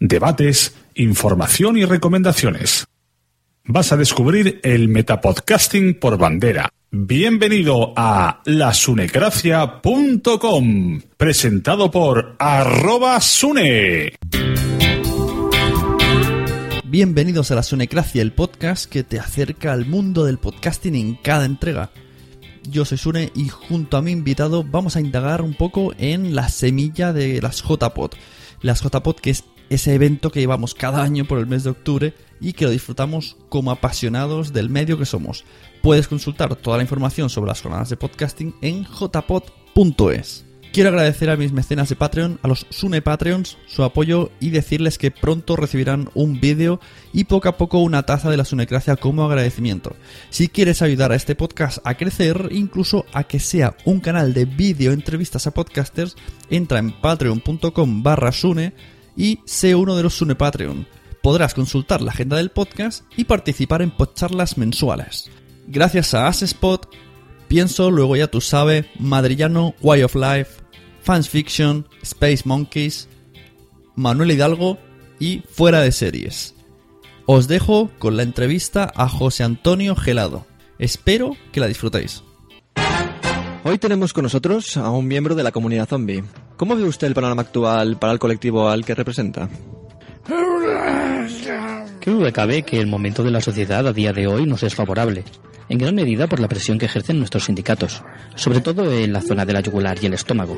debates, información y recomendaciones. Vas a descubrir el metapodcasting por bandera. Bienvenido a lasunecracia.com, presentado por arroba sune. Bienvenidos a La Sunecracia, el podcast que te acerca al mundo del podcasting en cada entrega. Yo soy Sune y junto a mi invitado vamos a indagar un poco en la semilla de las JPod. Las JPod que es ese evento que llevamos cada año por el mes de octubre y que lo disfrutamos como apasionados del medio que somos. Puedes consultar toda la información sobre las jornadas de podcasting en jpod.es. Quiero agradecer a mis mecenas de Patreon, a los Sune Patreons, su apoyo y decirles que pronto recibirán un vídeo y poco a poco una taza de la Sunecracia como agradecimiento. Si quieres ayudar a este podcast a crecer, incluso a que sea un canal de vídeo entrevistas a podcasters, entra en patreon.com barra Sune y sé uno de los Sune Patreon. Podrás consultar la agenda del podcast y participar en podcharlas mensuales. Gracias a Asespot, Pienso, luego ya tú sabes, Madrillano, Way of Life, Fans Fiction, Space Monkeys, Manuel Hidalgo y Fuera de Series. Os dejo con la entrevista a José Antonio Gelado. Espero que la disfrutéis. Hoy tenemos con nosotros a un miembro de la comunidad zombie. ¿Cómo ve usted el panorama actual para el colectivo al que representa? ¿Qué duda cabe que el momento de la sociedad a día de hoy nos es favorable? En gran medida por la presión que ejercen nuestros sindicatos, sobre todo en la zona de la yugular y el estómago.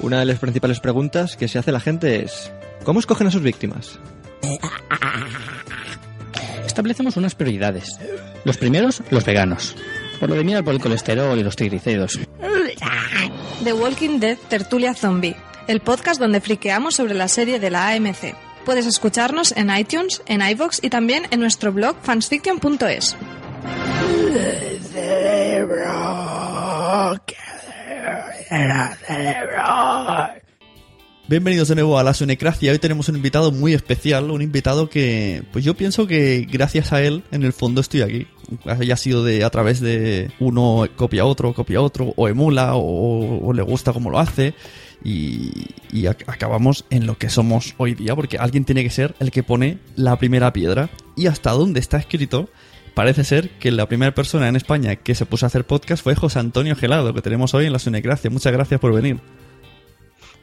Una de las principales preguntas que se hace la gente es ¿cómo escogen a sus víctimas? Establecemos unas prioridades. Los primeros, los veganos. Por lo de mirar por el colesterol y los triglicéridos. The Walking Dead Tertulia Zombie, el podcast donde friqueamos sobre la serie de la AMC. Puedes escucharnos en iTunes, en iVoox y también en nuestro blog fansfiction.es. Bienvenidos de nuevo a la Sunecracia. Hoy tenemos un invitado muy especial, un invitado que, pues yo pienso que gracias a él, en el fondo estoy aquí. Haya sido de a través de uno copia otro, copia otro, o emula, o, le gusta cómo lo hace. Y, y ac- acabamos en lo que somos hoy día, porque alguien tiene que ser el que pone la primera piedra. Y hasta donde está escrito, parece ser que la primera persona en España que se puso a hacer podcast fue José Antonio Gelado, que tenemos hoy en la Sunecracia. Muchas gracias por venir.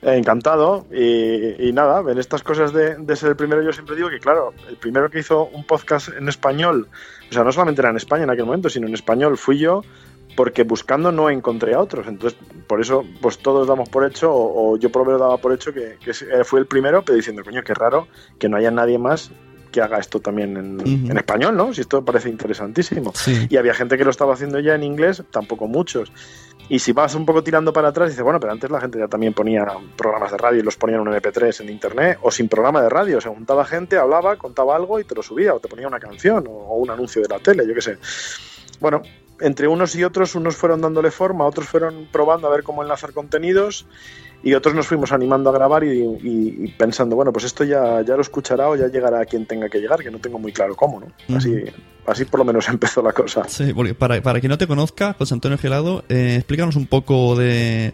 Encantado. Y, y nada, en estas cosas de, de ser el primero, yo siempre digo que, claro, el primero que hizo un podcast en español, o sea, no solamente era en España en aquel momento, sino en español fui yo, porque buscando no encontré a otros. Entonces, por eso, pues todos damos por hecho, o, yo por lo menos daba por hecho que, que fue el primero, pero diciendo, coño, qué raro que no haya nadie más que haga esto también en, Ujú. en español, ¿no? Si esto parece interesantísimo. Sí. Y había gente que lo estaba haciendo ya en inglés, tampoco muchos. Y si vas un poco tirando para atrás, dices, bueno, pero antes la gente ya también ponía programas de radio y los ponía en un MP3 en internet, o sin programa de radio. Se juntaba gente, hablaba, contaba algo y te lo subía, o te ponía una canción, o, o un anuncio de la tele, yo qué sé. Bueno, entre unos y otros, unos fueron dándole forma, otros fueron probando a ver cómo enlazar contenidos. Y otros nos fuimos animando a grabar y, pensando, bueno, pues esto ya, ya lo escuchará o ya llegará a quien tenga que llegar, que no tengo muy claro cómo, ¿no? Así, así por lo menos empezó la cosa. Sí, porque para, para quien no te conozca, José Antonio Gelado, eh, explícanos un poco de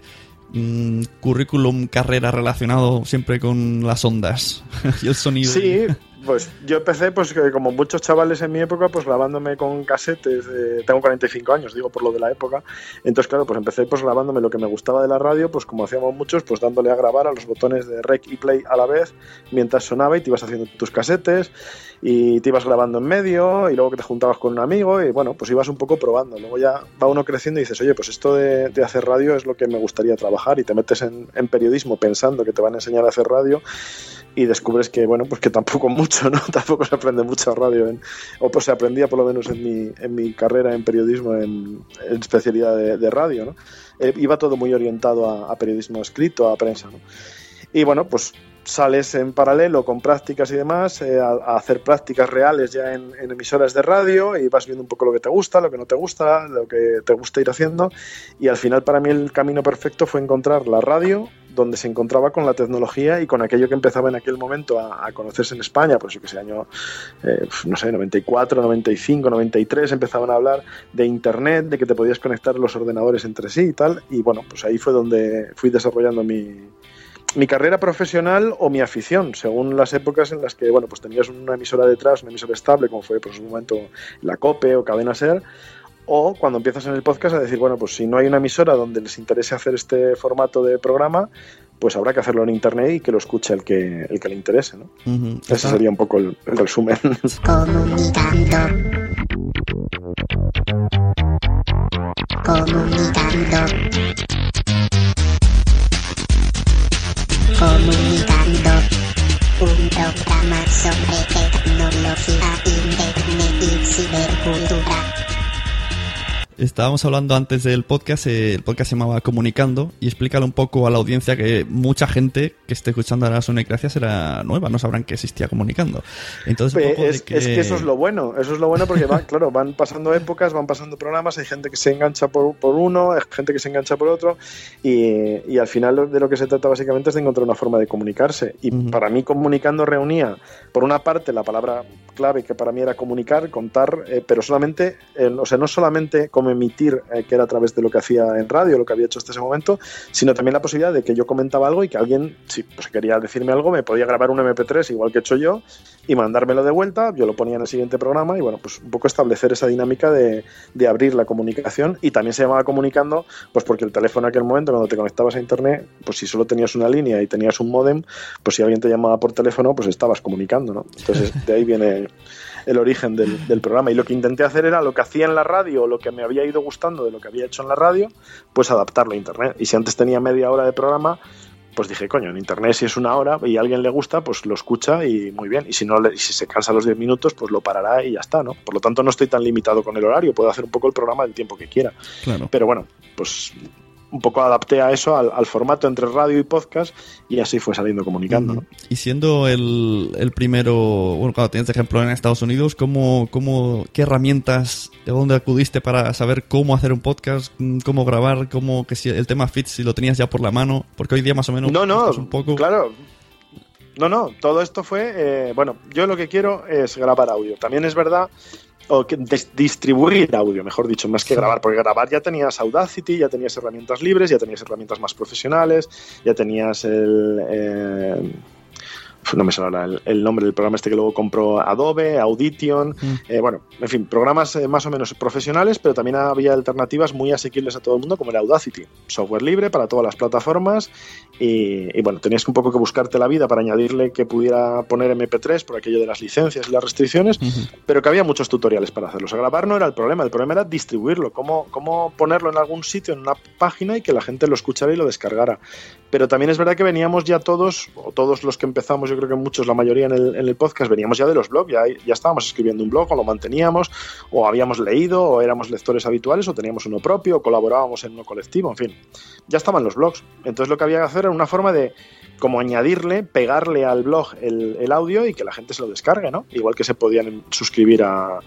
mm, currículum, carrera relacionado siempre con las ondas y el sonido. Sí, pues yo empecé, pues como muchos chavales en mi época, pues grabándome con casetes. tengo 45 años, digo por lo de la época. Entonces, claro, pues empecé pues grabándome lo que me gustaba de la radio, pues como hacíamos muchos, pues dándole a grabar a los botones de rec y play a la vez mientras sonaba y te ibas haciendo tus casetes y te ibas grabando en medio y luego que te juntabas con un amigo y bueno, pues ibas un poco probando. Luego ya va uno creciendo y dices, oye, pues esto de, hacer radio es lo que me gustaría trabajar y te metes en, en periodismo pensando que te van a enseñar a hacer radio y descubres que, bueno, pues que tampoco mucho, ¿no? Tampoco se aprende mucho radio, en, o pues se aprendía por lo menos en mi, en mi carrera en periodismo, en, especialidad de, radio, ¿no? Eh, iba todo muy orientado a, periodismo escrito, a prensa, ¿no? Y bueno, pues sales en paralelo con prácticas y demás, eh, a, hacer prácticas reales ya en, en, emisoras de radio y vas viendo un poco lo que te gusta, lo que no te gusta, lo que te gusta ir haciendo. Y al final para mí el camino perfecto fue encontrar la radio donde se encontraba con la tecnología y con aquello que empezaba en aquel momento a, conocerse en España, pues yo que sé, año, eh, no sé, 94, 95, 93, empezaban a hablar de Internet, de que te podías conectar los ordenadores entre sí y tal, y bueno, pues ahí fue donde fui desarrollando mi, mi carrera profesional o mi afición, según las épocas en las que, bueno, pues tenías una emisora detrás, una emisora estable, como fue pues, en un momento la COPE o Cadena SER, o cuando empiezas en el podcast a decir, bueno, pues si no hay una emisora donde les interese hacer este formato de programa, pues habrá que hacerlo en internet y que lo escuche el que, el que le interese, ¿no? Ese sería un poco el, resumen. Comunicando. Un programa sobre tecnología, internet y cibercultura. Estábamos hablando antes del podcast, eh, el podcast se llamaba Comunicando, y explícale un poco a la audiencia que mucha gente que esté escuchando ahora Sonecracia será nueva, no sabrán que existía Comunicando. Entonces, es, que... eso es lo bueno, eso es lo bueno porque, claro, van pasando épocas, van pasando programas, hay gente que se engancha por, por uno, hay gente que se engancha por otro, y, y, al final de lo que se trata básicamente es de encontrar una forma de comunicarse. Y para mí Comunicando reunía, por una parte, la palabra clave que para mí era comunicar, contar, eh, pero solamente, o sea, no solamente emitir, eh, que era a través de lo que hacía en radio, lo que había hecho hasta ese momento, sino también la posibilidad de que yo comentaba algo y que alguien, si pues, quería decirme algo, me podía grabar un MP3 igual que he hecho yo y mandármelo de vuelta, yo lo ponía en el siguiente programa y bueno, pues un poco establecer esa dinámica de, de abrir la comunicación y también se llamaba comunicando, pues porque el teléfono en aquel momento cuando te conectabas a internet, pues si solo tenías una línea y tenías un modem, pues si alguien te llamaba por teléfono, pues estabas comunicando, ¿no? Entonces de ahí viene el origen del, del, programa. Y lo que intenté hacer era lo que hacía en la radio, o lo que me había ido gustando de lo que había hecho en la radio, pues adaptarlo a Internet. Y si antes tenía media hora de programa, pues dije, coño, en Internet si es una hora y a alguien le gusta, pues lo escucha y muy bien. Y si no, si se cansa los 10 minutos, pues lo parará y ya está, ¿no? Por lo tanto, no estoy tan limitado con el horario, puedo hacer un poco el programa del tiempo que quiera. Claro. Pero bueno, pues un poco adapté a eso, al, formato entre radio y podcast, y así fue saliendo comunicando. Y siendo el, el, primero, bueno, cuando tienes ejemplo en Estados Unidos, ¿cómo, cómo, ¿qué herramientas, de dónde acudiste para saber cómo hacer un podcast, cómo grabar, cómo, que si el tema fit, si lo tenías ya por la mano? Porque hoy día más o menos... No, no, un poco... claro. No, no, todo esto fue, eh, bueno, yo lo que quiero es grabar audio. También es verdad o que distribuir audio, mejor dicho, más que grabar, porque grabar ya tenías Audacity, ya tenías herramientas libres, ya tenías herramientas más profesionales, ya tenías el... Eh, no me sale el, nombre del programa este que luego compró Adobe, Audition, mm. eh, bueno, en fin, programas eh, más o menos profesionales, pero también había alternativas muy asequibles a todo el mundo, como el Audacity, software libre para todas las plataformas y, bueno, tenías un poco que buscarte la vida para añadirle que pudiera poner MP3 por aquello de las licencias y las restricciones, pero que había muchos tutoriales para hacerlo. O sea, grabar no era el problema, el problema era distribuirlo, cómo, cómo ponerlo en algún sitio, en una página y que la gente lo escuchara y lo descargara. Pero también es verdad que veníamos ya todos, o todos los que empezamos, yo creo que muchos, la mayoría en el, podcast, veníamos ya de los blogs, ya, ya estábamos escribiendo un blog o lo manteníamos, o habíamos leído, o éramos lectores habituales, o teníamos uno propio, o colaborábamos en uno colectivo, en fin, ya estaban los blogs. Entonces lo que había que hacer era una forma de como añadirle, pegarle al blog el, audio y que la gente se lo descargue, ¿no? Igual que se podían suscribir a...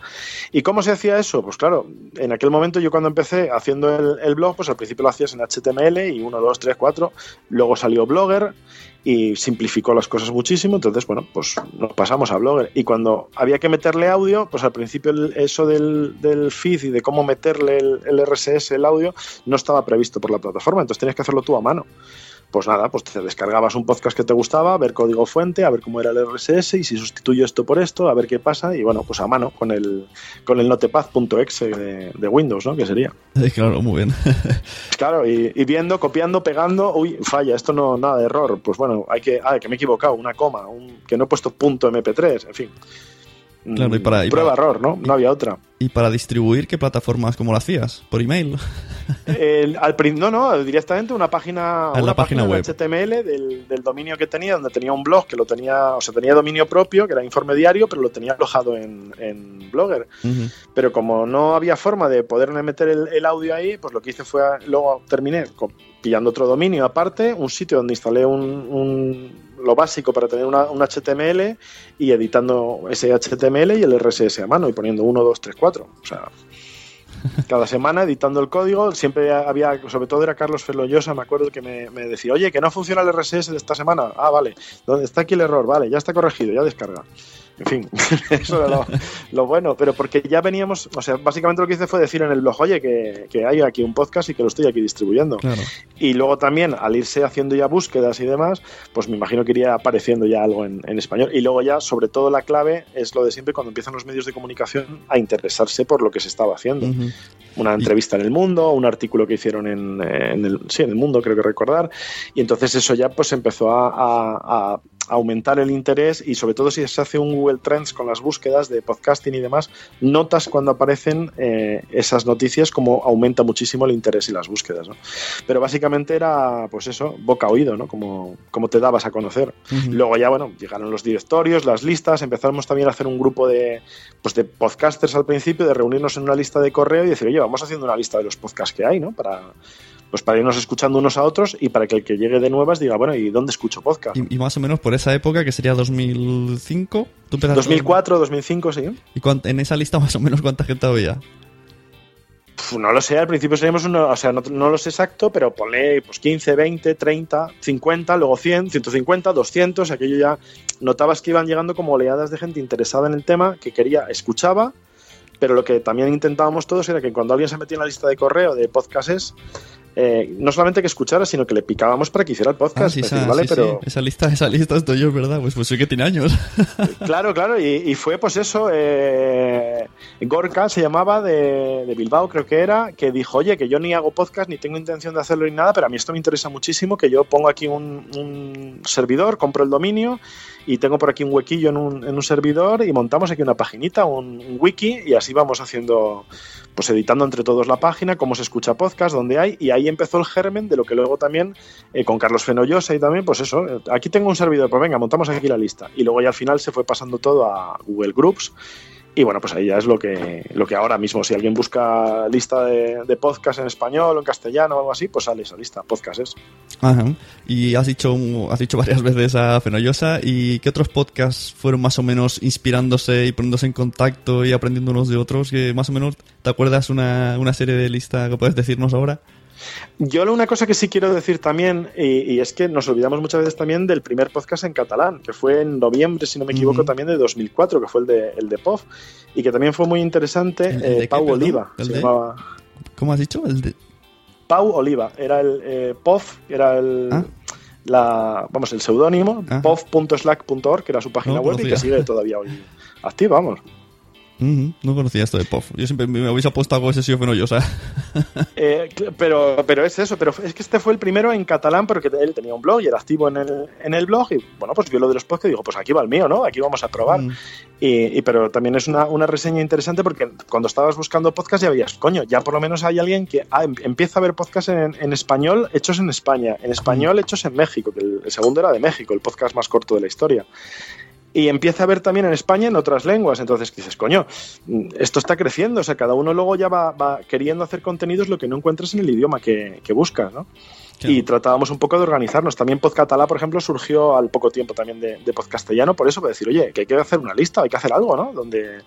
¿Y cómo se hacía eso? Pues claro, en aquel momento yo cuando empecé haciendo el, blog, pues al principio lo hacías en HTML y 1, 2, 3, 4, Luego salió Blogger y simplificó las cosas muchísimo. Entonces, bueno, pues nos pasamos a Blogger. Y cuando había que meterle audio, pues al principio eso del, del feed y de cómo meterle el, el, RSS, el audio, no estaba previsto por la plataforma. Entonces tenías que hacerlo tú a mano pues nada, pues te descargabas un podcast que te gustaba, a ver código fuente, a ver cómo era el RSS y si sustituyo esto por esto, a ver qué pasa y bueno, pues a mano con el con el notepad.exe de, de, Windows, ¿no? Que sería. claro, muy bien. claro, y, y, viendo, copiando, pegando, uy, falla, esto no, nada de error, pues bueno, hay que, ah, que me he equivocado, una coma, un, que no he puesto punto MP3, en fin. Claro, y para, y Prueba para, error, ¿no? No había otra. ¿Y para distribuir qué plataformas, cómo lo hacías? ¿Por email? El, al, no, no, directamente una página, en una la página, web. HTML del, del, dominio que tenía, donde tenía un blog que lo tenía, o sea, tenía dominio propio, que era informe diario, pero lo tenía alojado en, en Blogger. Uh -huh. Pero como no había forma de poderme meter el, el, audio ahí, pues lo que hice fue, luego terminé con, pillando otro dominio aparte, un sitio donde instalé un, un lo básico para tener una, un HTML y editando ese HTML y el RSS a mano y poniendo 1, 2, 3, 4. O sea, cada semana editando el código, siempre había, sobre todo era Carlos Feloyosa, me acuerdo que me, me, decía, oye, que no funciona el RSS de esta semana. Ah, vale, ¿dónde está aquí el error? Vale, ya está corregido, ya descarga. En fin, eso era lo, lo, bueno, pero porque ya veníamos, o sea, básicamente lo que hice fue decir en el blog, oye, que, que hay aquí un podcast y que lo estoy aquí distribuyendo. Claro. Y luego también, al irse haciendo ya búsquedas y demás, pues me imagino que iría apareciendo ya algo en, en español. Y luego ya, sobre todo, la clave es lo de siempre cuando empiezan los medios de comunicación a interesarse por lo que se estaba haciendo. Uh -huh. Una entrevista en el mundo, un artículo que hicieron en, en, el, sí, en el mundo, creo que recordar. Y entonces eso ya pues empezó a, a, a aumentar el interés y sobre todo si se hace un Google Trends con las búsquedas de podcasting y demás, notas cuando aparecen eh, esas noticias como aumenta muchísimo el interés y las búsquedas. ¿no? Pero básicamente era pues eso, boca a oído, ¿no? como, como te dabas a conocer. Uh -huh. Luego ya, bueno, llegaron los directorios, las listas, empezamos también a hacer un grupo de, pues de podcasters al principio, de reunirnos en una lista de correo y decir, oye, vamos haciendo una lista de los podcasts que hay, ¿no? Para, pues para irnos escuchando unos a otros y para que el que llegue de nuevas diga, bueno, ¿y dónde escucho podcast? Y, y más o menos por esa época, que sería 2005. ¿tú 2004, 2005, sí. ¿Y en esa lista más o menos cuánta gente había? Puf, no lo sé, al principio seríamos uno, o sea, no, no, lo sé exacto, pero ponle pues 15, 20, 30, 50, luego 100, 150, 200, aquello ya notabas que iban llegando como oleadas de gente interesada en el tema, que quería, escuchaba, pero lo que también intentábamos todos era que cuando alguien se metía en la lista de correo de podcasts eh, no solamente que escuchara, sino que le picábamos para que hiciera el podcast. Ah, sí, decir, esa, ¿vale? sí, Pero... sí. esa lista, esa lista estoy yo, ¿verdad? Pues, pues sí que tiene años. claro, claro, y, y, fue pues eso, eh, Gorka se llamaba de, de, Bilbao, creo que era, que dijo, oye, que yo ni hago podcast, ni tengo intención de hacerlo ni nada, pero a mí esto me interesa muchísimo, que yo pongo aquí un, un servidor, compro el dominio y tengo por aquí un huequillo en un, en un servidor y montamos aquí una paginita, un, un wiki, y así vamos haciendo pues editando entre todos la página, cómo se escucha podcast, dónde hay, y ahí empezó el germen de lo que luego también, eh, con Carlos Fenollosa y también, pues eso, eh, aquí tengo un servidor, pues venga, montamos aquí la lista. Y luego ya al final se fue pasando todo a Google Groups, y bueno, pues ahí ya es lo que, lo que ahora mismo, si alguien busca lista de, de podcast en español o en castellano o algo así, pues sale esa lista, podcast es. Ajá. Y has dicho, has dicho varias veces a Fenollosa, ¿y qué otros podcasts fueron más o menos inspirándose y poniéndose en contacto y aprendiendo unos de otros? Que más o menos, ¿te acuerdas una, una serie de lista que puedes decirnos ahora? Yo una cosa que sí quiero decir también, y, y, es que nos olvidamos muchas veces también del primer podcast en catalán, que fue en noviembre, si no me equivoco, uh -huh. también de 2004, que fue el de, el de POF, y que también fue muy interesante. ¿El, el eh, Pau qué, Oliva se de... llamaba. ¿Cómo has dicho? El de... Pau Oliva, era el eh, POF, era el... ¿Ah? La, vamos, el seudónimo, ah. pof.slack.org, que era su página no, web y que sigue todavía hoy activa, vamos. Uh -huh. No conocía esto de POF. Yo siempre me habéis apuesto algo ese sí fenollosa. eh, pero, pero es eso, pero es que este fue el primero en catalán porque él tenía un blog y era activo en el, en el blog y bueno, pues vio lo de los podcasts y digo, pues aquí va el mío, ¿no? Aquí vamos a probar. Uh -huh. y, y, pero también es una, una, reseña interesante porque cuando estabas buscando podcast ya veías, coño, ya por lo menos hay alguien que ah, em, empieza a ver podcast en, en, español hechos en España, en español uh -huh. hechos en México, que el, el segundo era de México, el podcast más corto de la historia y empieza a ver también en España en otras lenguas. Entonces dices, coño, esto está creciendo. O sea, cada uno luego ya va, va queriendo hacer contenidos lo que no encuentras en el idioma que, que buscas, ¿no? Claro. Y tratábamos un poco de organizarnos. También Podcatalá, por ejemplo, surgió al poco tiempo también de, de Podcastellano, por eso, para decir, oye, que hay que hacer una lista, hay que hacer algo, ¿no? Donde,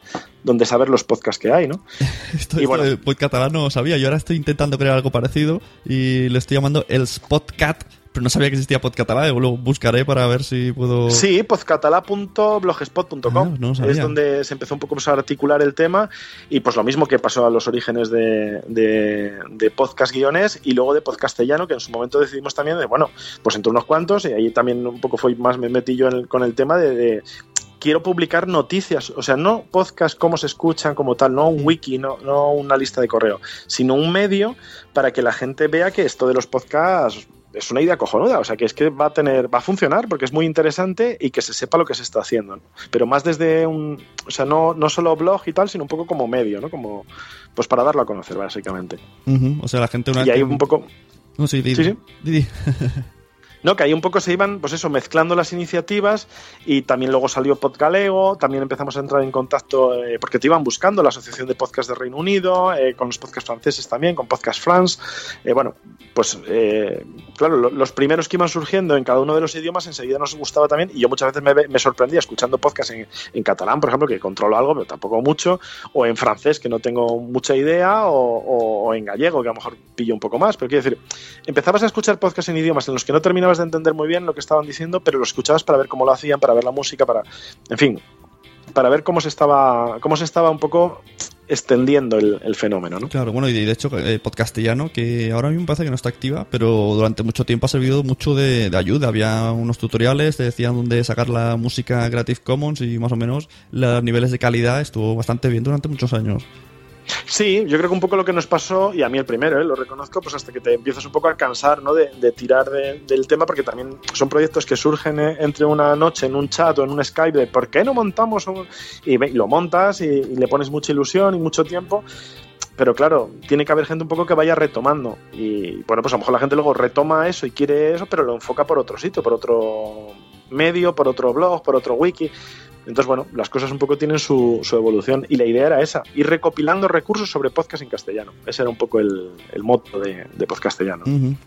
donde saber los podcasts que hay, ¿no? esto, y esto bueno, de Podcatalá no sabía, yo ahora estoy intentando crear algo parecido y lo estoy llamando el Spotcat Pero no sabía que existía Podcatalá, luego buscaré para ver si puedo... Sí, podcatalá.blogspot.com Ah, no es donde se empezó un poco pues, a articular el tema y pues lo mismo que pasó a los orígenes de, de, de podcast guiones y luego de podcastellano que en su momento decidimos también de, bueno, pues entre unos cuantos y ahí también un poco fue más me metí yo en el- con el tema de, de quiero publicar noticias, o sea, no podcast cómo se escuchan como tal, no un wiki, no, no una lista de correo, sino un medio para que la gente vea que esto de los podcasts es una idea cojonuda, o sea, que es que va a tener, va a funcionar porque es muy interesante y que se sepa lo que se está haciendo, ¿no? pero más desde un, o sea, no, no solo blog y tal, sino un poco como medio, ¿no? Como, pues para darlo a conocer, básicamente. O sea, la gente una Y ahí un poco, No, sí, di, Sí, sí. No, que ahí un poco se iban, pues eso, mezclando las iniciativas y también luego salió Podgalego, también empezamos a entrar en contacto, eh, porque te iban buscando la Asociación de Podcast de Reino Unido, eh, con los podcasts franceses también, con Podcast France. Eh, bueno, pues claro, lo- los primeros que iban surgiendo en cada uno de los idiomas enseguida nos gustaba también y yo muchas veces me, sorprendía escuchando podcasts en, catalán, por ejemplo, que controlo algo, pero tampoco mucho, o en francés, que no tengo mucha idea, o, en gallego, que a lo mejor pillo un poco más, pero quiero decir, empezabas a escuchar podcasts en idiomas en los que no de entender muy bien lo que estaban diciendo, pero lo escuchabas para ver cómo lo hacían, para ver la música, para, en fin, para ver cómo se estaba, cómo se estaba un poco extendiendo el, el fenómeno, ¿no? Claro, bueno, y de hecho, eh, Podcastellano, que ahora mismo parece que no está activa, pero durante mucho tiempo ha servido mucho de, de ayuda. Había unos tutoriales, te decían dónde sacar la música Creative Commons y más o menos los niveles de calidad estuvo bastante bien durante muchos años. Sí, yo creo que un poco lo que nos pasó, y a mí el primero, ¿eh? lo reconozco, pues hasta que te empiezas un poco a cansar ¿no? de, de tirar de- del tema, porque también son proyectos que surgen eh, entre una noche en un chat o en un Skype de ¿por qué no montamos? un-?" Y, lo montas y, y le pones mucha ilusión y mucho tiempo. Pero claro, tiene que haber gente un poco que vaya retomando. Y bueno, pues a lo mejor la gente luego retoma eso y quiere eso, pero lo enfoca por otro sitio, por otro medio, por otro blog, por otro wiki. Entonces, bueno, las cosas un poco tienen su, su evolución y la idea era esa, ir recopilando recursos sobre podcast en castellano. Ese era un poco el, el moto de, de.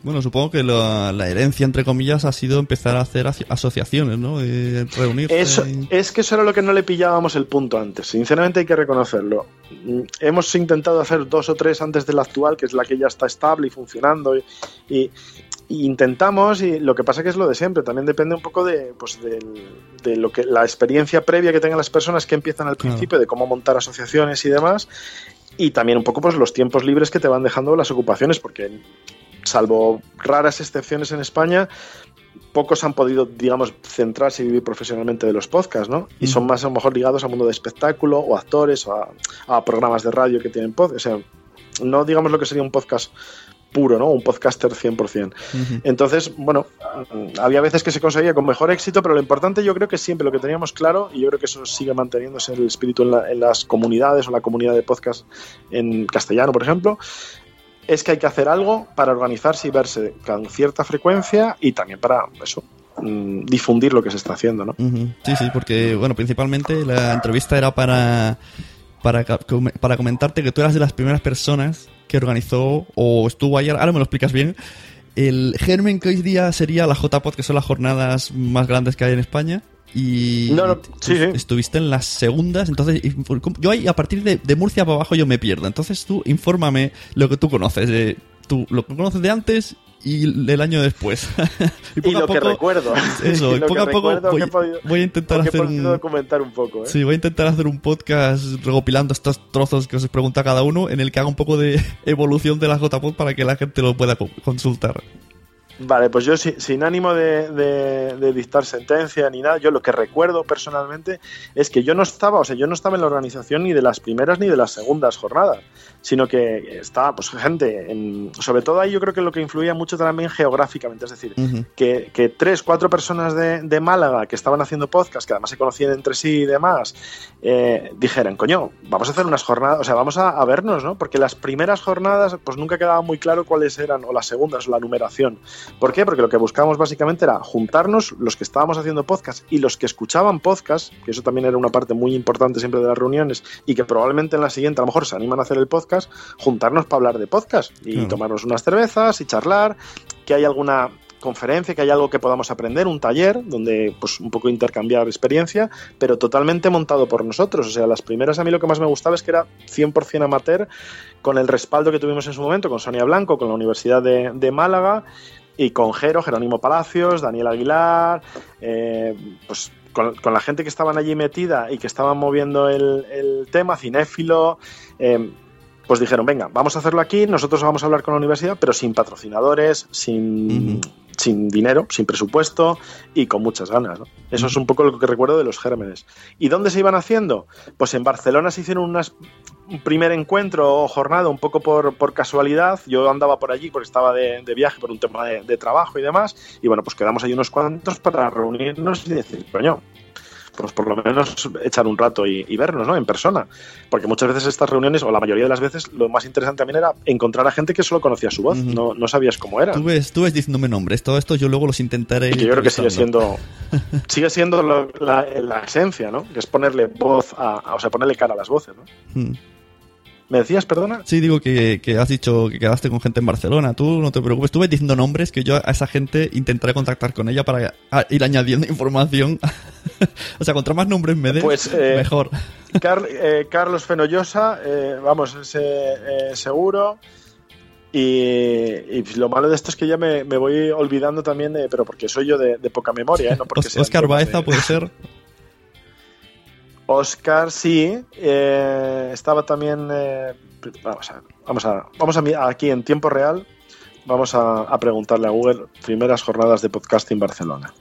Bueno, supongo que la, la herencia, entre comillas, ha sido empezar a hacer aso- asociaciones, ¿no? Eh, reunirse. Eso, y- es que eso era lo que no le pillábamos el punto antes. Sinceramente hay que reconocerlo. Mm, Hemos intentado hacer dos o tres antes de la actual, que es la que ya está estable y funcionando. Y- y intentamos, y lo que pasa que es lo de siempre. También depende un poco de, pues, del- de lo que la experiencia previa que tengan las personas que empiezan al principio, de cómo montar asociaciones y demás. Y también un poco pues los tiempos libres que te van dejando las ocupaciones, porque salvo raras excepciones en España, pocos han podido, digamos, centrarse y vivir profesionalmente de los podcasts, ¿no? Y son más a lo mejor ligados al mundo de espectáculo o actores o a, a programas de radio que tienen podcast. O sea, no digamos lo que sería un podcast puro, ¿no? Un podcaster 100%. Ujú. Entonces, bueno, mm, había veces que se conseguía con mejor éxito, pero lo importante yo creo que siempre lo que teníamos claro, y yo creo que eso sigue manteniéndose el espíritu en, la- en las comunidades o la comunidad de podcast en castellano, por ejemplo, es que hay que hacer algo para organizarse y verse con cierta frecuencia y también para eso, mm, difundir lo que se está haciendo, ¿no? Sí, sí, porque, bueno, principalmente la entrevista era para, para, para comentarte que tú eras de las primeras personas que organizó o estuvo ayer, ahora me lo explicas bien, el germen que hoy día sería la JPod, que son las jornadas más grandes que hay en España. Y No, no, tú sí, sí. estuviste en las segundas, entonces yo ahí a partir de, de Murcia para abajo yo me pierdo. Entonces tú infórmame lo que tú conoces, eh, tú lo que conoces de antes y el año después. Y, poco a lo que poco- recuerdo. Eso, y poco que a poco voy, que he podido- voy a intentar hacer un... documentar un poco, ¿eh? Sí, voy a intentar hacer un podcast recopilando estos trozos que os pregunta cada uno, en el que haga un poco de evolución de la JPod para que la gente lo pueda co- consultar. Vale, pues yo si- sin ánimo de, de- de dictar sentencia ni nada, yo lo que recuerdo personalmente es que yo no estaba, o sea, yo no estaba en la organización ni de las primeras ni de las segundas jornadas, sino que estaba, pues, gente, en- sobre todo ahí yo creo que lo que influía mucho también geográficamente, es decir, que tres, cuatro personas de, de Málaga que estaban haciendo podcast, que además se conocían entre sí y demás, eh, dijeran, coño, vamos a hacer unas jornadas, o sea, vamos a, a vernos, ¿no? Porque las primeras jornadas, pues nunca quedaba muy claro cuáles eran, o las segundas, o la numeración. ¿Por qué? Porque lo que buscábamos básicamente era juntarnos los que estábamos haciendo podcast y los que escuchaban podcast, que eso también era una parte muy importante siempre de las reuniones, y que probablemente en la siguiente a lo mejor se animan a hacer el podcast, juntarnos para hablar de podcast y tomarnos unas cervezas y charlar, que hay alguna conferencia, que hay algo que podamos aprender, un taller donde pues un poco intercambiar experiencia, pero totalmente montado por nosotros. O sea, las primeras a mí lo que más me gustaba es que era 100% amateur, con el respaldo que tuvimos en su momento con Sonia Blanco, con la Universidad de, de Málaga, y con Jero, Jerónimo Palacios, Daniel Aguilar, eh, pues con, con, la gente que estaban allí metida y que estaban moviendo el, el tema, cinéfilo, eh, pues dijeron, venga, vamos a hacerlo aquí, nosotros vamos a hablar con la universidad, pero sin patrocinadores, sin, uh -huh. sin dinero, sin presupuesto y con muchas ganas. ¿no? Eso uh -huh. es un poco lo que recuerdo de los gérmenes. ¿Y dónde se iban haciendo? Pues en Barcelona se hicieron unas, un primer encuentro o jornada un poco por, por, casualidad. Yo andaba por allí porque estaba de, de viaje por un tema de, de, trabajo y demás. Y bueno, pues quedamos ahí unos cuantos para reunirnos y decir, coño, pues por lo menos echar un rato y, y, vernos, ¿no? En persona. Porque muchas veces estas reuniones, o la mayoría de las veces, lo más interesante también era encontrar a gente que solo conocía su voz, uh -huh. no, no, sabías cómo era. Tú ves, tú ves diciéndome nombres, todo esto yo luego los intentaré. Y que yo creo que sigue siendo, sigue siendo lo, la, la, esencia, ¿no? Que es ponerle voz a, a, o sea, ponerle cara a las voces, ¿no? Uh -huh. ¿Me decías, perdona? Sí, digo que, que, has dicho que quedaste con gente en Barcelona. Tú no te preocupes. Tú ves diciendo nombres que yo a esa gente intentaré contactar con ella para ir añadiendo información. o sea, contra más nombres me des, pues, eh, mejor. Car eh, Carlos Fenollosa, eh, vamos, es eh, seguro. Y, y, lo malo de esto es que ya me, me voy olvidando también, de, pero porque soy yo de, de poca memoria, no porque Oscar Baeza puede ser. Oscar, sí. Eh, estaba también. Eh, vamos a, vamos a, vamos a aquí en tiempo real. Vamos a, a, preguntarle a Google primeras jornadas de podcasting en Barcelona.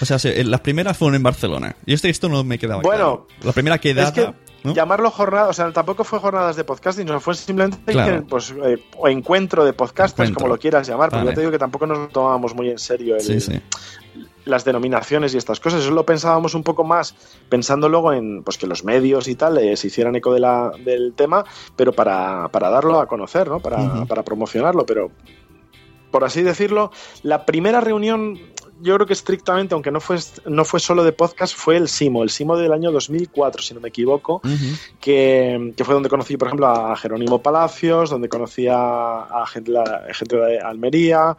O sea, las primeras fueron en Barcelona. Y este esto no me quedaba bueno, claro. La primera quedada... Es que ¿no? Llamarlo jornada, o sea, tampoco fue jornadas de podcasting, no fue simplemente claro. pues, eh, o encuentro de podcasters, como lo quieras llamar, vale. porque ya te digo que tampoco nos tomábamos muy en serio el, sí, sí las denominaciones y estas cosas. Eso lo pensábamos un poco más pensando luego en pues que los medios y tal eh, se hicieran eco de la, del tema, pero para, para darlo a conocer, ¿no? Para, uh -huh. para promocionarlo. Pero por así decirlo, la primera reunión yo creo que estrictamente, aunque no fue, no fue solo de podcast, fue el SIMO, el SIMO del año 2004, si no me equivoco, uh -huh. que, que, fue donde conocí, por ejemplo, a Jerónimo Palacios, donde conocí a, a gente, la, gente, de Almería.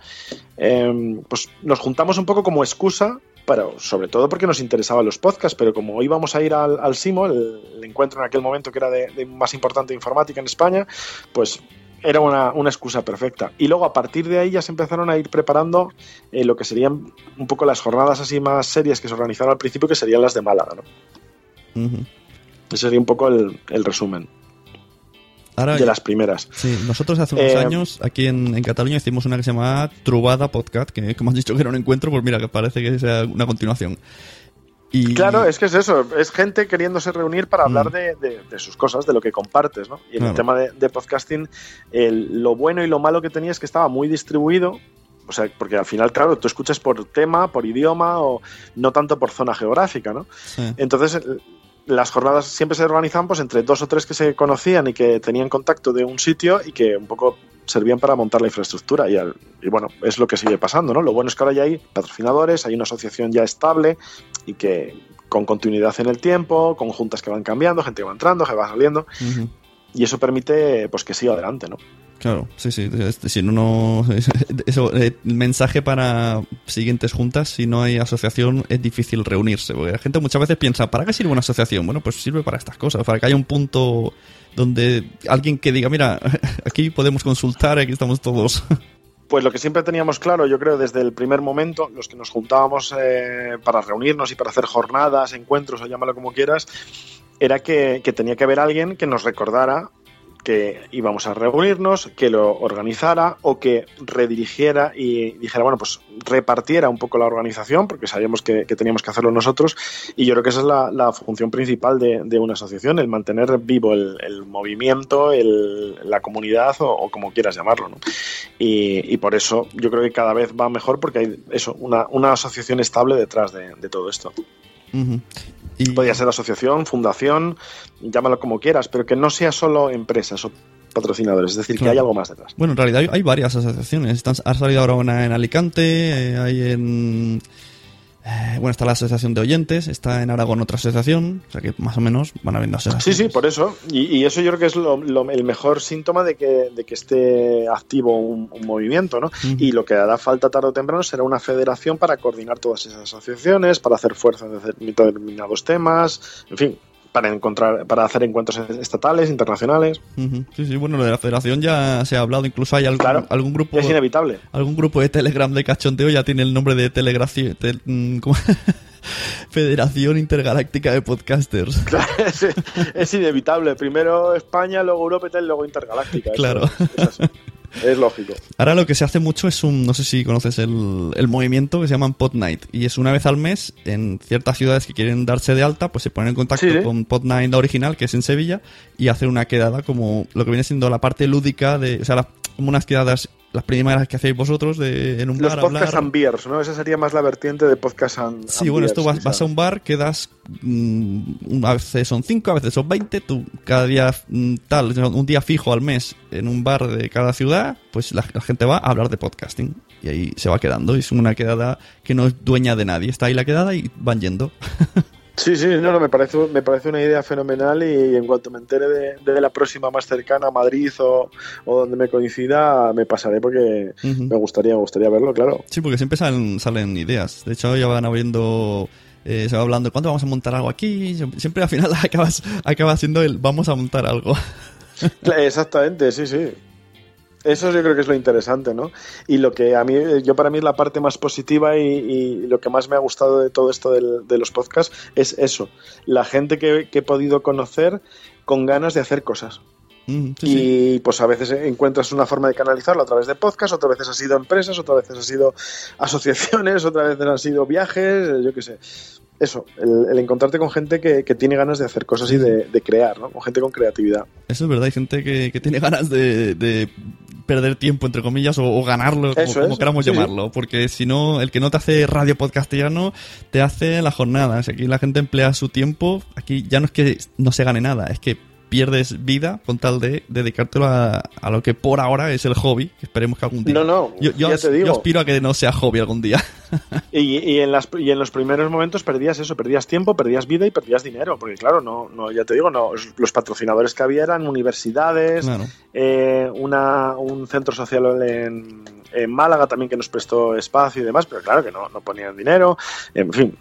Eh, pues nos juntamos un poco como excusa, pero sobre todo porque nos interesaban los podcasts, pero como íbamos a ir al, al SIMO, el, el, encuentro en aquel momento que era de, de más importante de informática en España, pues era una, una, excusa perfecta. Y luego a partir de ahí ya se empezaron a ir preparando eh, lo que serían un poco las jornadas así más serias que se organizaron al principio, que serían las de Málaga. ¿no? Uh -huh. Ese sería un poco el, el resumen. Ahora, de las primeras. Sí, nosotros hace unos eh, años aquí en, en, Cataluña hicimos una que se llamaba Trubada Podcast, que como has dicho que era un encuentro, pues mira, que parece que sea una continuación. Y... Claro, es que es eso, es gente queriéndose reunir para hablar mm. de, de, de, sus cosas, de lo que compartes, ¿no? Y en claro. el tema de, de podcasting, el, lo bueno y lo malo que tenía es que estaba muy distribuido, o sea, porque al final, claro, tú escuchas por tema, por idioma o no tanto por zona geográfica, ¿no? Sí. Entonces, las jornadas siempre se organizan pues entre dos o tres que se conocían y que tenían contacto de un sitio y que un poco servían para montar la infraestructura y, al, y, bueno, es lo que sigue pasando, ¿no? Lo bueno es que ahora ya hay patrocinadores, hay una asociación ya estable y que con continuidad en el tiempo, con juntas que van cambiando, gente que va entrando, que va saliendo uh -huh. y eso permite pues que siga adelante, ¿no? Claro, sí, sí. Si no, no eso, el mensaje para siguientes juntas, si no hay asociación, es difícil reunirse. Porque la gente muchas veces piensa, ¿para qué sirve una asociación? Bueno, pues sirve para estas cosas, para que haya un punto donde alguien que diga, mira, aquí podemos consultar, aquí estamos todos. Pues lo que siempre teníamos claro, yo creo, desde el primer momento, los que nos juntábamos eh, para reunirnos y para hacer jornadas, encuentros o llámalo como quieras, era que, que tenía que haber alguien que nos recordara que íbamos a reunirnos, que lo organizara o que redirigiera y dijera, bueno, pues repartiera un poco la organización, porque sabíamos que, teníamos que hacerlo nosotros, y yo creo que esa es la, función principal de, una asociación, el mantener vivo el, movimiento, el, la comunidad o, como quieras llamarlo. ¿no? Y, por eso yo creo que cada vez va mejor porque hay eso, una, una asociación estable detrás de, todo esto. Y... Podría ser asociación, fundación, llámalo como quieras, pero que no sea solo empresas o patrocinadores, es decir, claro. que hay algo más detrás. Bueno, en realidad hay, varias asociaciones. Están, ha salido ahora una en Alicante, eh, hay en eh, bueno, está la Asociación de Oyentes, está en Aragón otra asociación, o sea que más o menos van habiendo asociaciones. Sí, sí, por eso. Y, y eso yo creo que es lo, lo, el mejor síntoma de que, de que esté activo un, un movimiento, ¿no? Uh -huh. Y lo que hará falta tarde o temprano será una federación para coordinar todas esas asociaciones, para hacer fuerza en determinados temas, en fin, para encontrar, para hacer encuentros estatales, internacionales. Sí, sí, bueno, lo de la federación ya se ha hablado, incluso hay algún, Claro, algún grupo Es inevitable. algún grupo de Telegram de cachondeo ya tiene el nombre de Telegracia, tel- mm. Federación Intergaláctica de Podcasters. Claro, es, es inevitable. Primero España, luego Europa y luego Intergaláctica. Claro. Es lógico. Ahora lo que se hace mucho es un, no sé si conoces el, el movimiento que se llaman Pod Night y es una vez al mes en ciertas ciudades que quieren darse de alta, pues se ponen en contacto Sí, con Pod Night original que es en Sevilla y hacen una quedada como lo que viene siendo la parte lúdica de, o sea, la- como unas quedadas las primeras que hacéis vosotros de en un Los bar podcast hablar. and beers, ¿no? Esa sería más la vertiente de podcast and, Sí, and bueno, beers, esto vas, vas a un bar, quedas. mm, a veces son 5, a veces son 20. Tú cada día mm, tal, un día fijo al mes en un bar de cada ciudad, pues la, la gente va a hablar de podcasting. Y ahí se va quedando. Y es una quedada que no es dueña de nadie. Está ahí la quedada y van yendo. Sí, sí, no, no, me parece, me parece una idea fenomenal y en cuanto me entere de, de la próxima más cercana, Madrid o, o donde me coincida, me pasaré porque me gustaría, me gustaría verlo, claro. Sí, porque siempre salen, salen ideas. De hecho, ya van habiendo. eh, se va hablando, ¿cuándo vamos a montar algo aquí? Siempre al final acabas, acaba siendo el vamos a montar algo. Exactamente, sí, sí. Eso yo creo que es lo interesante, ¿no? Y lo que a mí, yo para mí es la parte más positiva y, y lo que más me ha gustado de todo esto del- de los podcasts es eso, la gente que, que he podido conocer con ganas de hacer cosas. Mm, sí, sí. y pues a veces encuentras una forma de canalizarlo a través de podcast, otras veces ha sido empresas, otras veces ha sido asociaciones, otras veces han sido viajes, yo qué sé. Eso, el, el encontrarte con gente que, que tiene ganas de hacer cosas y de, de crear, ¿no? Con gente con creatividad. Eso es verdad, hay gente que, que tiene ganas de, de perder tiempo, entre comillas, o, o ganarlo, como, queramos sí, sí. llamarlo. Porque si no, el que no te hace radio podcastiano, te hace la jornada. Si aquí la gente emplea su tiempo, aquí ya no es que no se gane nada, es que pierdes vida con tal de dedicártelo a, a lo que por ahora es el hobby, que esperemos que algún día... No, no, yo, yo ya te digo. yo aspiro a que no sea hobby algún día. Y, y en las, y en los primeros momentos perdías eso, perdías tiempo, perdías vida y perdías dinero, porque claro, no, no ya te digo, no, los patrocinadores que había eran universidades, Claro. eh, una, un centro social en, en Málaga también que nos prestó espacio y demás, pero claro que no, no ponían dinero, en fin.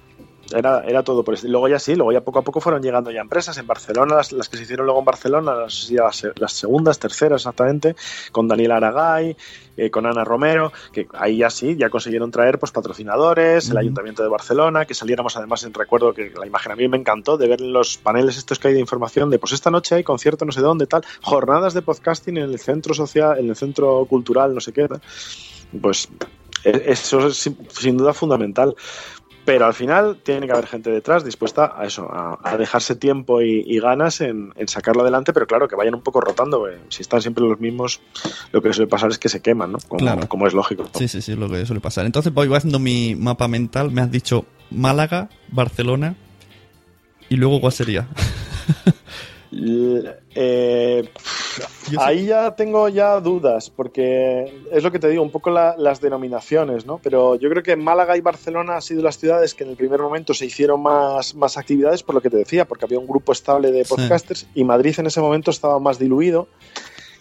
Era, era todo por eso. Y luego ya sí, luego ya poco a poco fueron llegando ya empresas en Barcelona, las, las que se hicieron luego en Barcelona, las, ya las, las segundas, terceras exactamente, con Daniel Aragay, eh, con Ana Romero, que ahí ya sí, ya consiguieron traer pues patrocinadores, el. Ayuntamiento de Barcelona, que saliéramos además en recuerdo que la imagen a mí me encantó de ver los paneles estos que hay de información de pues esta noche hay concierto no sé dónde tal, jornadas de podcasting en el centro social, en el centro cultural, no sé qué, pues e- eso es sin duda fundamental. Pero al final tiene que haber gente detrás dispuesta a eso, a, a dejarse tiempo y, y ganas en, en sacarlo adelante, pero claro, que vayan un poco rotando. porque Si están siempre los mismos, lo que suele pasar es que se queman, ¿no? Como, Claro. como es lógico. Sí, sí, sí, es lo que suele pasar. Entonces voy haciendo mi mapa mental. Me has dicho Málaga, Barcelona. ¿Y luego cuál sería? Eh, ahí ya tengo ya dudas, porque es lo que te digo, un poco la- las denominaciones, ¿no? Pero yo creo que Málaga y Barcelona han sido las ciudades que en el primer momento se hicieron más, más actividades, por lo que te decía, porque había un grupo estable de Sí. podcasters y Madrid en ese momento estaba más diluido.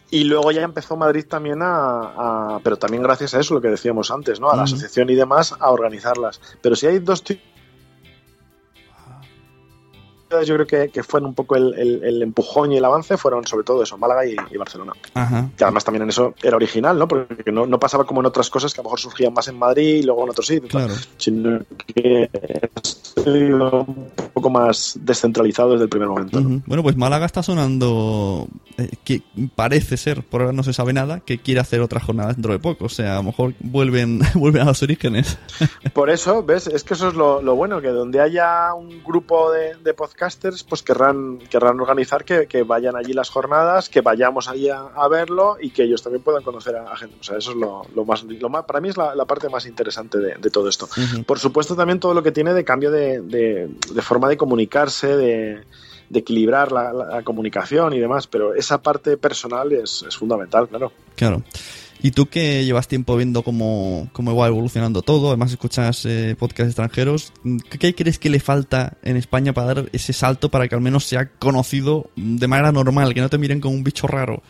Y luego ya empezó Madrid también a, a- pero también gracias a eso, lo que decíamos antes, ¿no? A la asociación y demás, a organizarlas. Pero si hay dos yo creo que, que fueron un poco el, el- el empujón y el avance fueron sobre todo eso, Málaga y, y Barcelona. Ajá. Que además también en eso era original, ¿no? Porque no, no pasaba como en otras cosas que a lo mejor surgían más en Madrid y luego en otros sitios, Claro. sino que un poco más descentralizado desde el primer momento. ¿no? Ujú. Bueno, pues Málaga está sonando. eh, que parece ser, por ahora no se sabe nada, que quiere hacer otra jornada dentro de poco. O sea, a lo mejor vuelven, vuelven a los orígenes. Por eso, ¿ves? Es que eso es lo, lo bueno, que donde haya un grupo de, de podcasters, pues querrán, querrán organizar que, que vayan allí las jornadas, que vayamos allí a, a verlo y que ellos también puedan conocer a, a gente. O sea, eso es lo, lo más, lo más, para mí es la, la parte más interesante de, de todo esto. Por supuesto, también todo lo que tiene de cambio de, de- de forma de comunicarse, de, de equilibrar la, la comunicación y demás, pero esa parte personal es, es fundamental, claro. Claro. Y tú que llevas tiempo viendo cómo, cómo va evolucionando todo, además escuchas eh, podcasts extranjeros, ¿qué, qué crees que le falta en España para dar ese salto para que al menos sea conocido de manera normal, que no te miren como un bicho raro?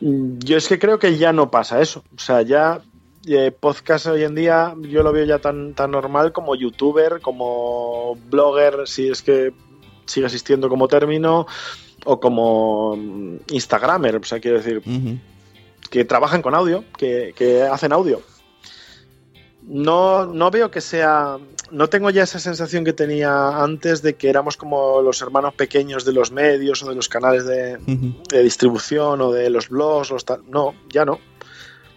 Mm, Yo es que creo que ya no pasa eso. O sea, ya eh, podcast hoy en día yo lo veo ya tan, tan normal como youtuber, como blogger, si es que sigue existiendo como término o como mm, Instagramer, o sea, quiero decir, que trabajan con audio, que, que hacen audio. No, no veo que sea. No tengo ya esa sensación que tenía antes de que éramos como los hermanos pequeños de los medios o de los canales de, de distribución o de los blogs. Los tal. No, ya no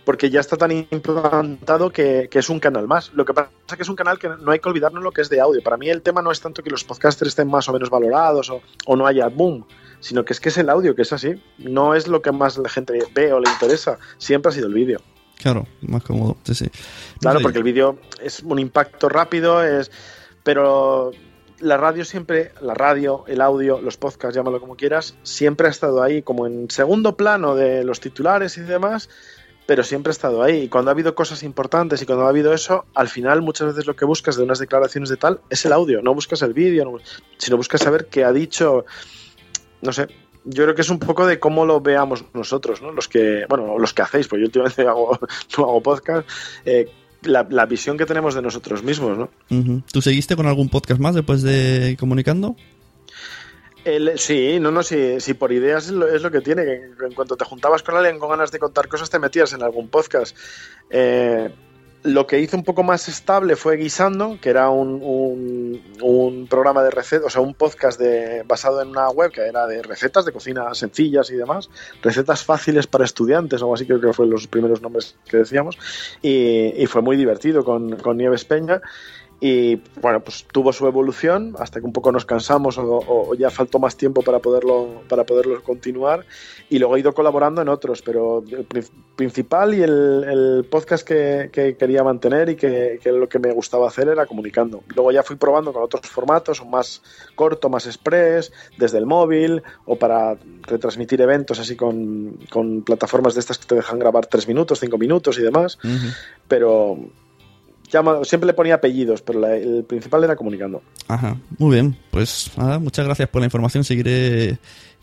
porque ya está tan implantado que, es un canal más. Lo que pasa es que es un canal que no hay que olvidarnos lo que es de audio. Para mí el tema no es tanto que los podcasters estén más o menos valorados o, no haya boom, sino que es que es el audio, que es así. No es lo que más la gente ve o le interesa. Siempre ha sido el vídeo. Claro, más cómodo, sí, sí. Claro, porque el vídeo es un impacto rápido, es pero la radio siempre, la radio, el audio, los podcasts, llámalo como quieras, siempre ha estado ahí como en segundo plano de los titulares y demás, pero siempre ha estado ahí. Y cuando ha habido cosas importantes y cuando ha habido eso, al final muchas veces lo que buscas de unas declaraciones de tal es el audio, no buscas el vídeo, sino buscas saber qué ha dicho, no sé. Yo creo que es un poco de cómo lo veamos nosotros, ¿no? Los que, bueno, los que hacéis, pues yo últimamente hago, no hago podcast, eh, la, visión que tenemos de nosotros mismos, ¿no? ¿Tú seguiste con algún podcast más después de Comunicando? sí, no, no, sí, sí por ideas es lo, que tiene. Que en cuanto te juntabas con alguien con ganas de contar cosas, te metías en algún podcast. Eh, lo que hizo un poco más estable fue Guisando, que era un, un, programa de recetas, o sea, un podcast de, basado en una web que era de recetas de cocina sencillas y demás, recetas fáciles para estudiantes, o algo así creo que fueron los primeros nombres que decíamos, y, fue muy divertido con, con Nieves Peña. Y bueno, pues tuvo su evolución hasta que un poco nos cansamos o, ya faltó más tiempo para poderlo, para poderlo continuar. Y luego he ido colaborando en otros, pero el principal y el, podcast que, quería mantener y que, lo que me gustaba hacer era comunicando. Luego ya fui probando con otros formatos, más corto, más express, desde el móvil o para retransmitir eventos así con, con plataformas de estas que te dejan grabar tres minutos, cinco minutos y demás. Pero siempre le ponía apellidos, pero el principal era comunicando. Ajá, muy bien. Pues nada, muchas gracias por la información. Seguiré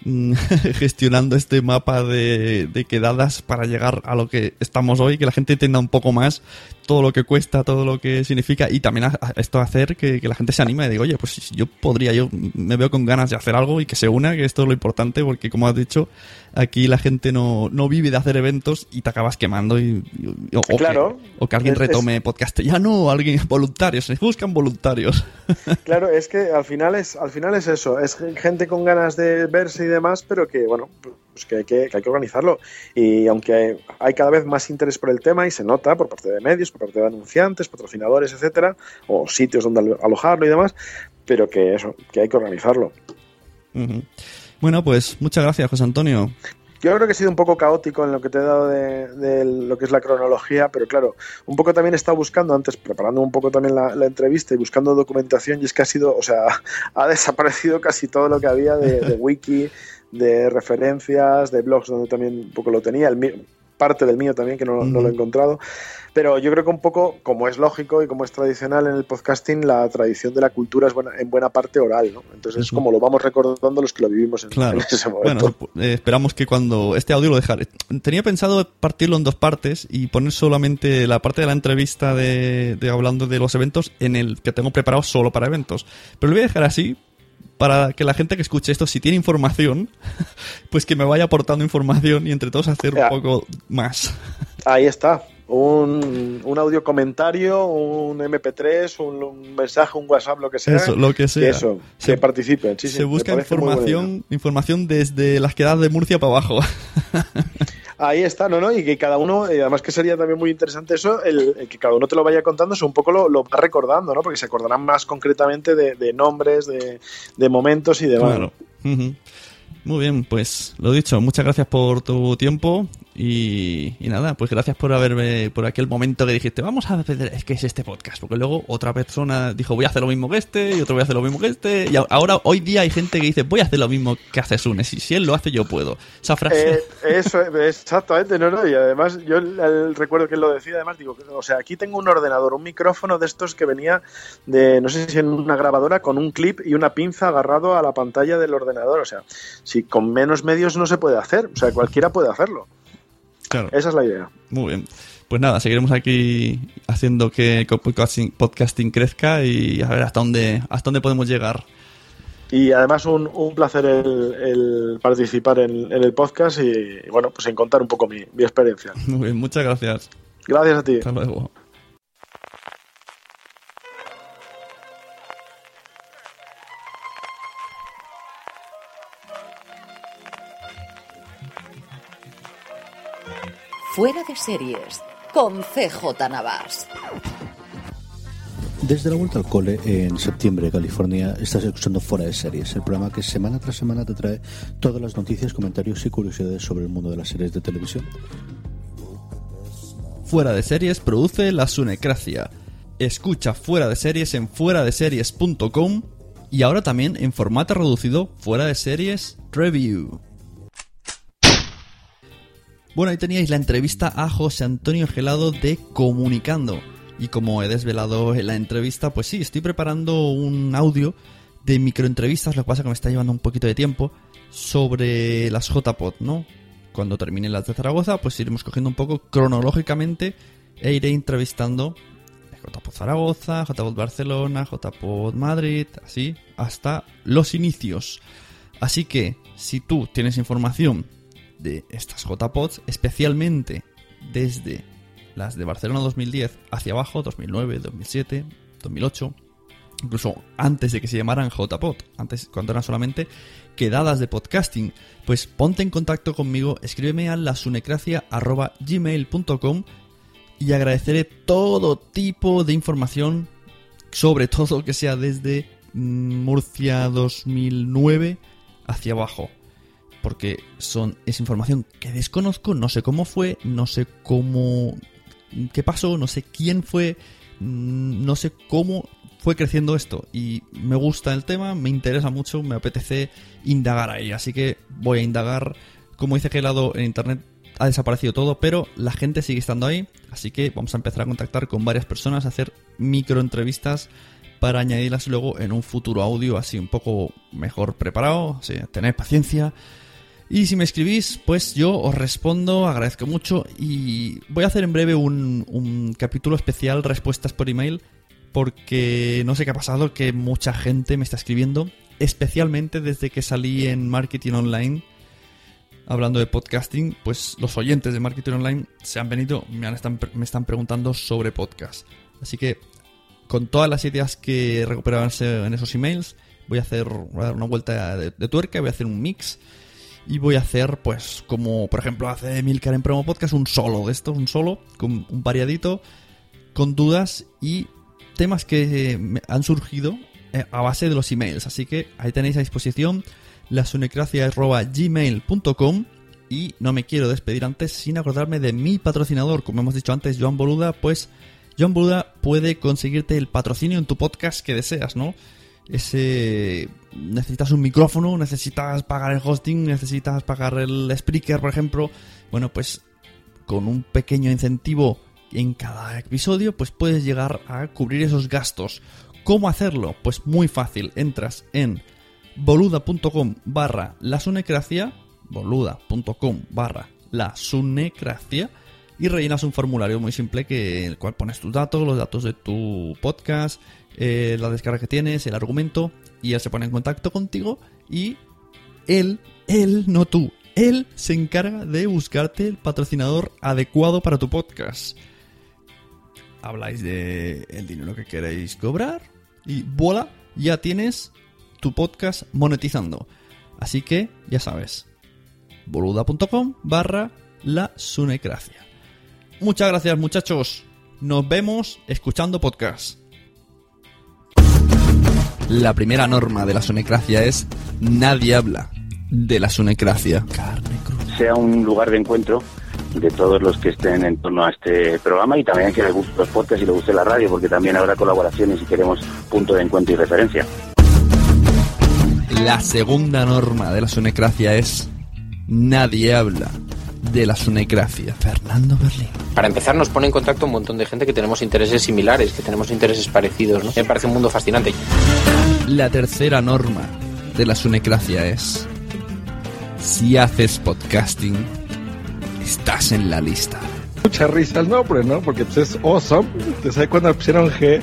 mm, gestionando este mapa de, quedadas para llegar a lo que estamos hoy, que la gente entienda un poco más todo lo que cuesta, todo lo que significa y también esto hacer que, la gente se anime y diga, oye, pues yo podría, yo me veo con ganas de hacer algo y que se una, que esto es lo importante, porque como has dicho, aquí la gente no, no vive de hacer eventos y te acabas quemando y, o, claro, que, o que alguien retome podcast ya no, alguien voluntarios, se buscan voluntarios. Claro, es que al final es, al final es eso, es gente con ganas de verse y demás, pero que bueno, pues que hay que, que hay que organizarlo. Y aunque hay cada vez más interés por el tema y se nota por parte de medios, por parte de anunciantes, patrocinadores, etcétera, o sitios donde alojarlo y demás, pero que eso, que hay que organizarlo. Bueno, pues muchas gracias, José Antonio. Yo creo que he sido un poco caótico en lo que te he dado de, lo que es la cronología, pero claro, un poco también he estado buscando antes, preparando un poco también la, entrevista y buscando documentación, y es que ha sido, o sea, ha desaparecido casi todo lo que había de, wiki, de referencias, de blogs donde también un poco lo tenía, el, parte del mío también que no, no lo he encontrado. Pero yo creo que un poco, como es lógico y como es tradicional en el podcasting, la tradición de la cultura es buena, en buena parte oral, ¿no? Entonces es como lo vamos recordando los que lo vivimos en, ese momento. Bueno, eh, esperamos que cuando este audio lo dejaré. Tenía pensado partirlo en dos partes y poner solamente la parte de la entrevista de, de hablando de los eventos en el que tengo preparado solo para eventos. Pero lo voy a dejar así para que la gente que escuche esto, si tiene información, pues que me vaya aportando información y entre todos hacer un poco más. Ahí está un, un audio comentario, un MP3, un, mensaje, un WhatsApp, lo que sea. Eso, lo que sea. Que eso, se, participen. se busca información, información desde las quedadas de Murcia para abajo. Ahí está, ¿no? ¿no? Y que cada uno, y además que sería también muy interesante eso, el, que cada uno te lo vaya contando, es un poco lo, lo va recordando, ¿no? Porque se acordarán más concretamente de, nombres, de, de, momentos y demás. Claro. Muy bien, pues lo dicho, muchas gracias por tu tiempo y, nada, pues gracias por haberme, por aquel momento que dijiste, vamos a hacer, es que es este podcast, porque luego otra persona dijo, voy a hacer lo mismo que este, y otro voy a hacer lo mismo que este, y ahora, hoy día hay gente que dice, voy a hacer lo mismo que hace Sune, si, si él lo hace yo puedo. Esa frase. Eh, eso, exactamente, no, no, y además yo recuerdo que él lo decía, además digo, o sea, aquí tengo un ordenador, un micrófono de estos que venía de, no sé si en una grabadora, con un clip y una pinza agarrado a la pantalla del ordenador, o sea, si con menos medios no se puede hacer, o sea, cualquiera puede hacerlo. Esa es la idea. Muy bien. Pues nada, seguiremos aquí haciendo que podcasting, podcasting crezca y a ver hasta dónde, hasta dónde podemos llegar. Y además un, un placer el, el participar en, en, el podcast y, bueno, pues en contar un poco mi, mi experiencia. Muy bien, muchas gracias. Gracias a ti. Hasta luego. Fuera de series con CJ Navas. Desde la vuelta al cole en septiembre, California, estás escuchando Fuera de Series, el programa que semana tras semana te trae todas las noticias, comentarios y curiosidades sobre el mundo de las series de televisión. Fuera de Series produce La Sunecracia. Escucha Fuera de Series en fueradeseries.com y ahora también en formato reducido Fuera de Series Review. Bueno, ahí teníais la entrevista a José Antonio Gelado de Comunicando. Y como he desvelado en la entrevista, pues sí, estoy preparando un audio de microentrevistas, lo que pasa que me está llevando un poquito de tiempo, sobre las JPod, ¿no? Cuando termine las de Zaragoza, pues iremos cogiendo un poco cronológicamente e iré entrevistando JPod Zaragoza, JPod Barcelona, JPod Madrid, así, hasta los inicios. Así que, si tú tienes información de estas JPods, especialmente desde las de Barcelona 2010 hacia abajo, 2009, 2007, 2008, incluso antes de que se llamaran JPod, antes cuando eran solamente quedadas de podcasting, pues ponte en contacto conmigo, escríbeme a lasunecracia.gmail.com y agradeceré todo tipo de información, sobre todo que sea desde Murcia 2009 hacia abajo porque son es información que desconozco, no sé cómo fue, no sé cómo qué pasó, no sé quién fue, no sé cómo fue creciendo esto. Y me gusta el tema, me interesa mucho, me apetece indagar ahí, así que voy a indagar, como dice que lado en internet ha desaparecido todo, pero la gente sigue estando ahí, así que vamos a empezar a contactar con varias personas, a hacer microentrevistas para añadirlas luego en un futuro audio así un poco mejor preparado, así, tener paciencia y si me escribís, pues yo os respondo, agradezco mucho. Y voy a hacer en breve un, capítulo especial respuestas por email porque no sé qué ha pasado, que mucha gente me está escribiendo, especialmente desde que salí en Marketing Online. Hablando de podcasting, pues los oyentes de Marketing Online se han venido, me, han, están, me están preguntando sobre podcast. Así que con todas las ideas que recuperaban en esos emails, voy a hacer a dar una vuelta de, de tuerca, voy a hacer un mix y voy a hacer, pues, como por ejemplo hace Milcar en Promo Podcast, un solo de estos, un solo, con un variadito, con dudas y temas que han surgido eh, a base de los emails. Así que ahí tenéis a disposición lasunecracia.gmail.com y no me quiero despedir antes sin acordarme de mi patrocinador, como hemos dicho antes, Joan Boluda, pues Joan Boluda puede conseguirte el patrocinio en tu podcast que deseas, ¿no? ese necesitas un micrófono, necesitas pagar el hosting, necesitas pagar el speaker, por ejemplo. Bueno, pues con un pequeño incentivo en cada episodio, pues puedes llegar a cubrir esos gastos. ¿Cómo hacerlo? Pues muy fácil. Entras en boluda.com barra la sunecracia, boluda.com barra la sunecracia y rellenas un formulario muy simple que el cual pones tus datos, los datos de tu podcast, eh, la descarga que tienes, el argumento, y él se pone en contacto contigo y él, él, no tú, él se encarga de buscarte el patrocinador adecuado para tu podcast. Habláis de el dinero que queréis cobrar y voilà, ya tienes tu podcast monetizando. Así que ya sabes, boluda.com barra la sunecracia. Muchas gracias muchachos. Nos vemos escuchando podcast. La primera norma de la sonecracia es nadie habla de la sonecracia. Sea un lugar de encuentro de todos los que estén en torno a este programa y también que les guste los podcasts y les guste la radio, porque también habrá colaboraciones y queremos punto de encuentro y referencia. La segunda norma de la sonecracia es nadie habla de la sunecracia. Fernando Berlín. Para empezar, nos pone en contacto un montón de gente que tenemos intereses similares, que tenemos intereses parecidos. ¿no? Me parece un mundo fascinante. La tercera norma de la sunecracia es: si haces podcasting, estás en la lista. Mucha risa el nombre, ¿no? Porque pues, es awesome. Entonces ahí cuando pusieron G,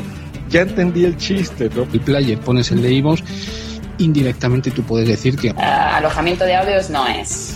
ya entendí el chiste, ¿no? El player pones el de Ivos indirectamente tú puedes decir que... Uh, alojamiento de audios no es.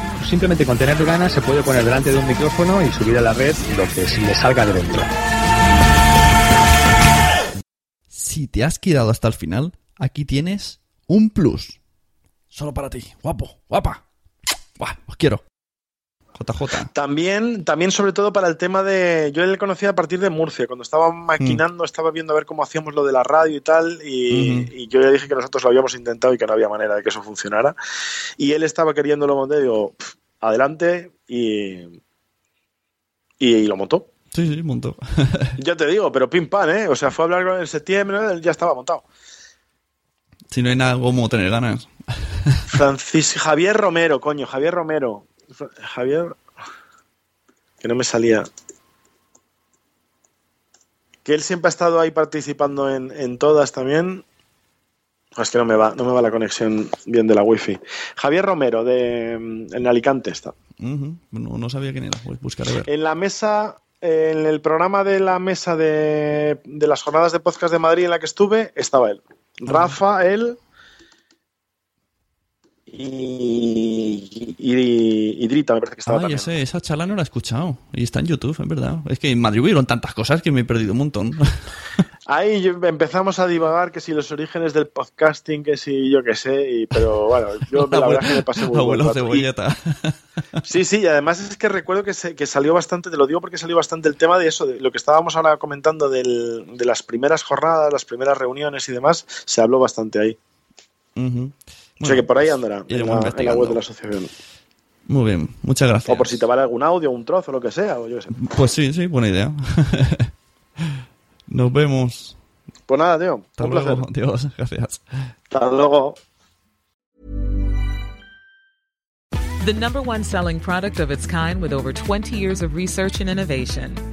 simplemente con tener ganas se puede poner delante de un micrófono y subir a la red lo que si le salga de dentro. Si te has quedado hasta el final, aquí tienes un plus. Solo para ti. Guapo, guapa. Buah, os quiero. JJ. También, también sobre todo para el tema de. Yo le conocí a partir de Murcia, cuando estaba maquinando, estaba viendo a ver cómo hacíamos lo de la radio y tal, y, yo le dije que nosotros lo habíamos intentado y que no había manera de que eso funcionara. Y él estaba queriéndolo montar, y digo, "Pf, adelante, y, y, lo montó. Sí, sí, montó. Ya te digo, pero pim pam, ¿eh? O sea, fue a hablar con él en septiembre, ya estaba montado. si no hay nada como tener ganas. Francis Javier Romero, coño, Javier Romero. Javier. Que no me salía. Que él siempre ha estado ahí participando en, en todas también. Es que no me va, no me va la conexión bien de la wifi. Javier Romero, de mm, en Alicante está. No, no sabía quién era. Voy a buscar a ver. En la mesa, en el programa de la mesa de, de las jornadas de podcast de Madrid en la que estuve, estaba él. Rafa, él y, y, y Drita, me parece que estaba Ay, también. ese- esa charla no la he escuchado. Y está en YouTube, es verdad. Es que en Madrid hubieron tantas cosas que me he perdido un montón. Ahí empezamos a divagar que si los orígenes del podcasting, que si yo qué sé, y, pero bueno, yo la verdad es que me pasé muy Abuelo cebolleta. Sí, sí, y además es que recuerdo que, se- que salió bastante, te lo digo porque salió bastante el tema de eso, de lo que estábamos ahora comentando del- de las primeras jornadas, las primeras reuniones y demás, se habló bastante ahí. Ujú. o sea que por ahí andará, en la, en la web de la asociación. Muy bien, muchas gracias. O por si te vale algún audio, un trozo, lo que sea, o yo qué sé. Pues sí, sí, buena idea. Nos vemos. Pues nada, tío, Hasta un luego. placer. Adiós, gracias. Hasta luego. The number one selling product of its kind with over 20 years of research and innovation.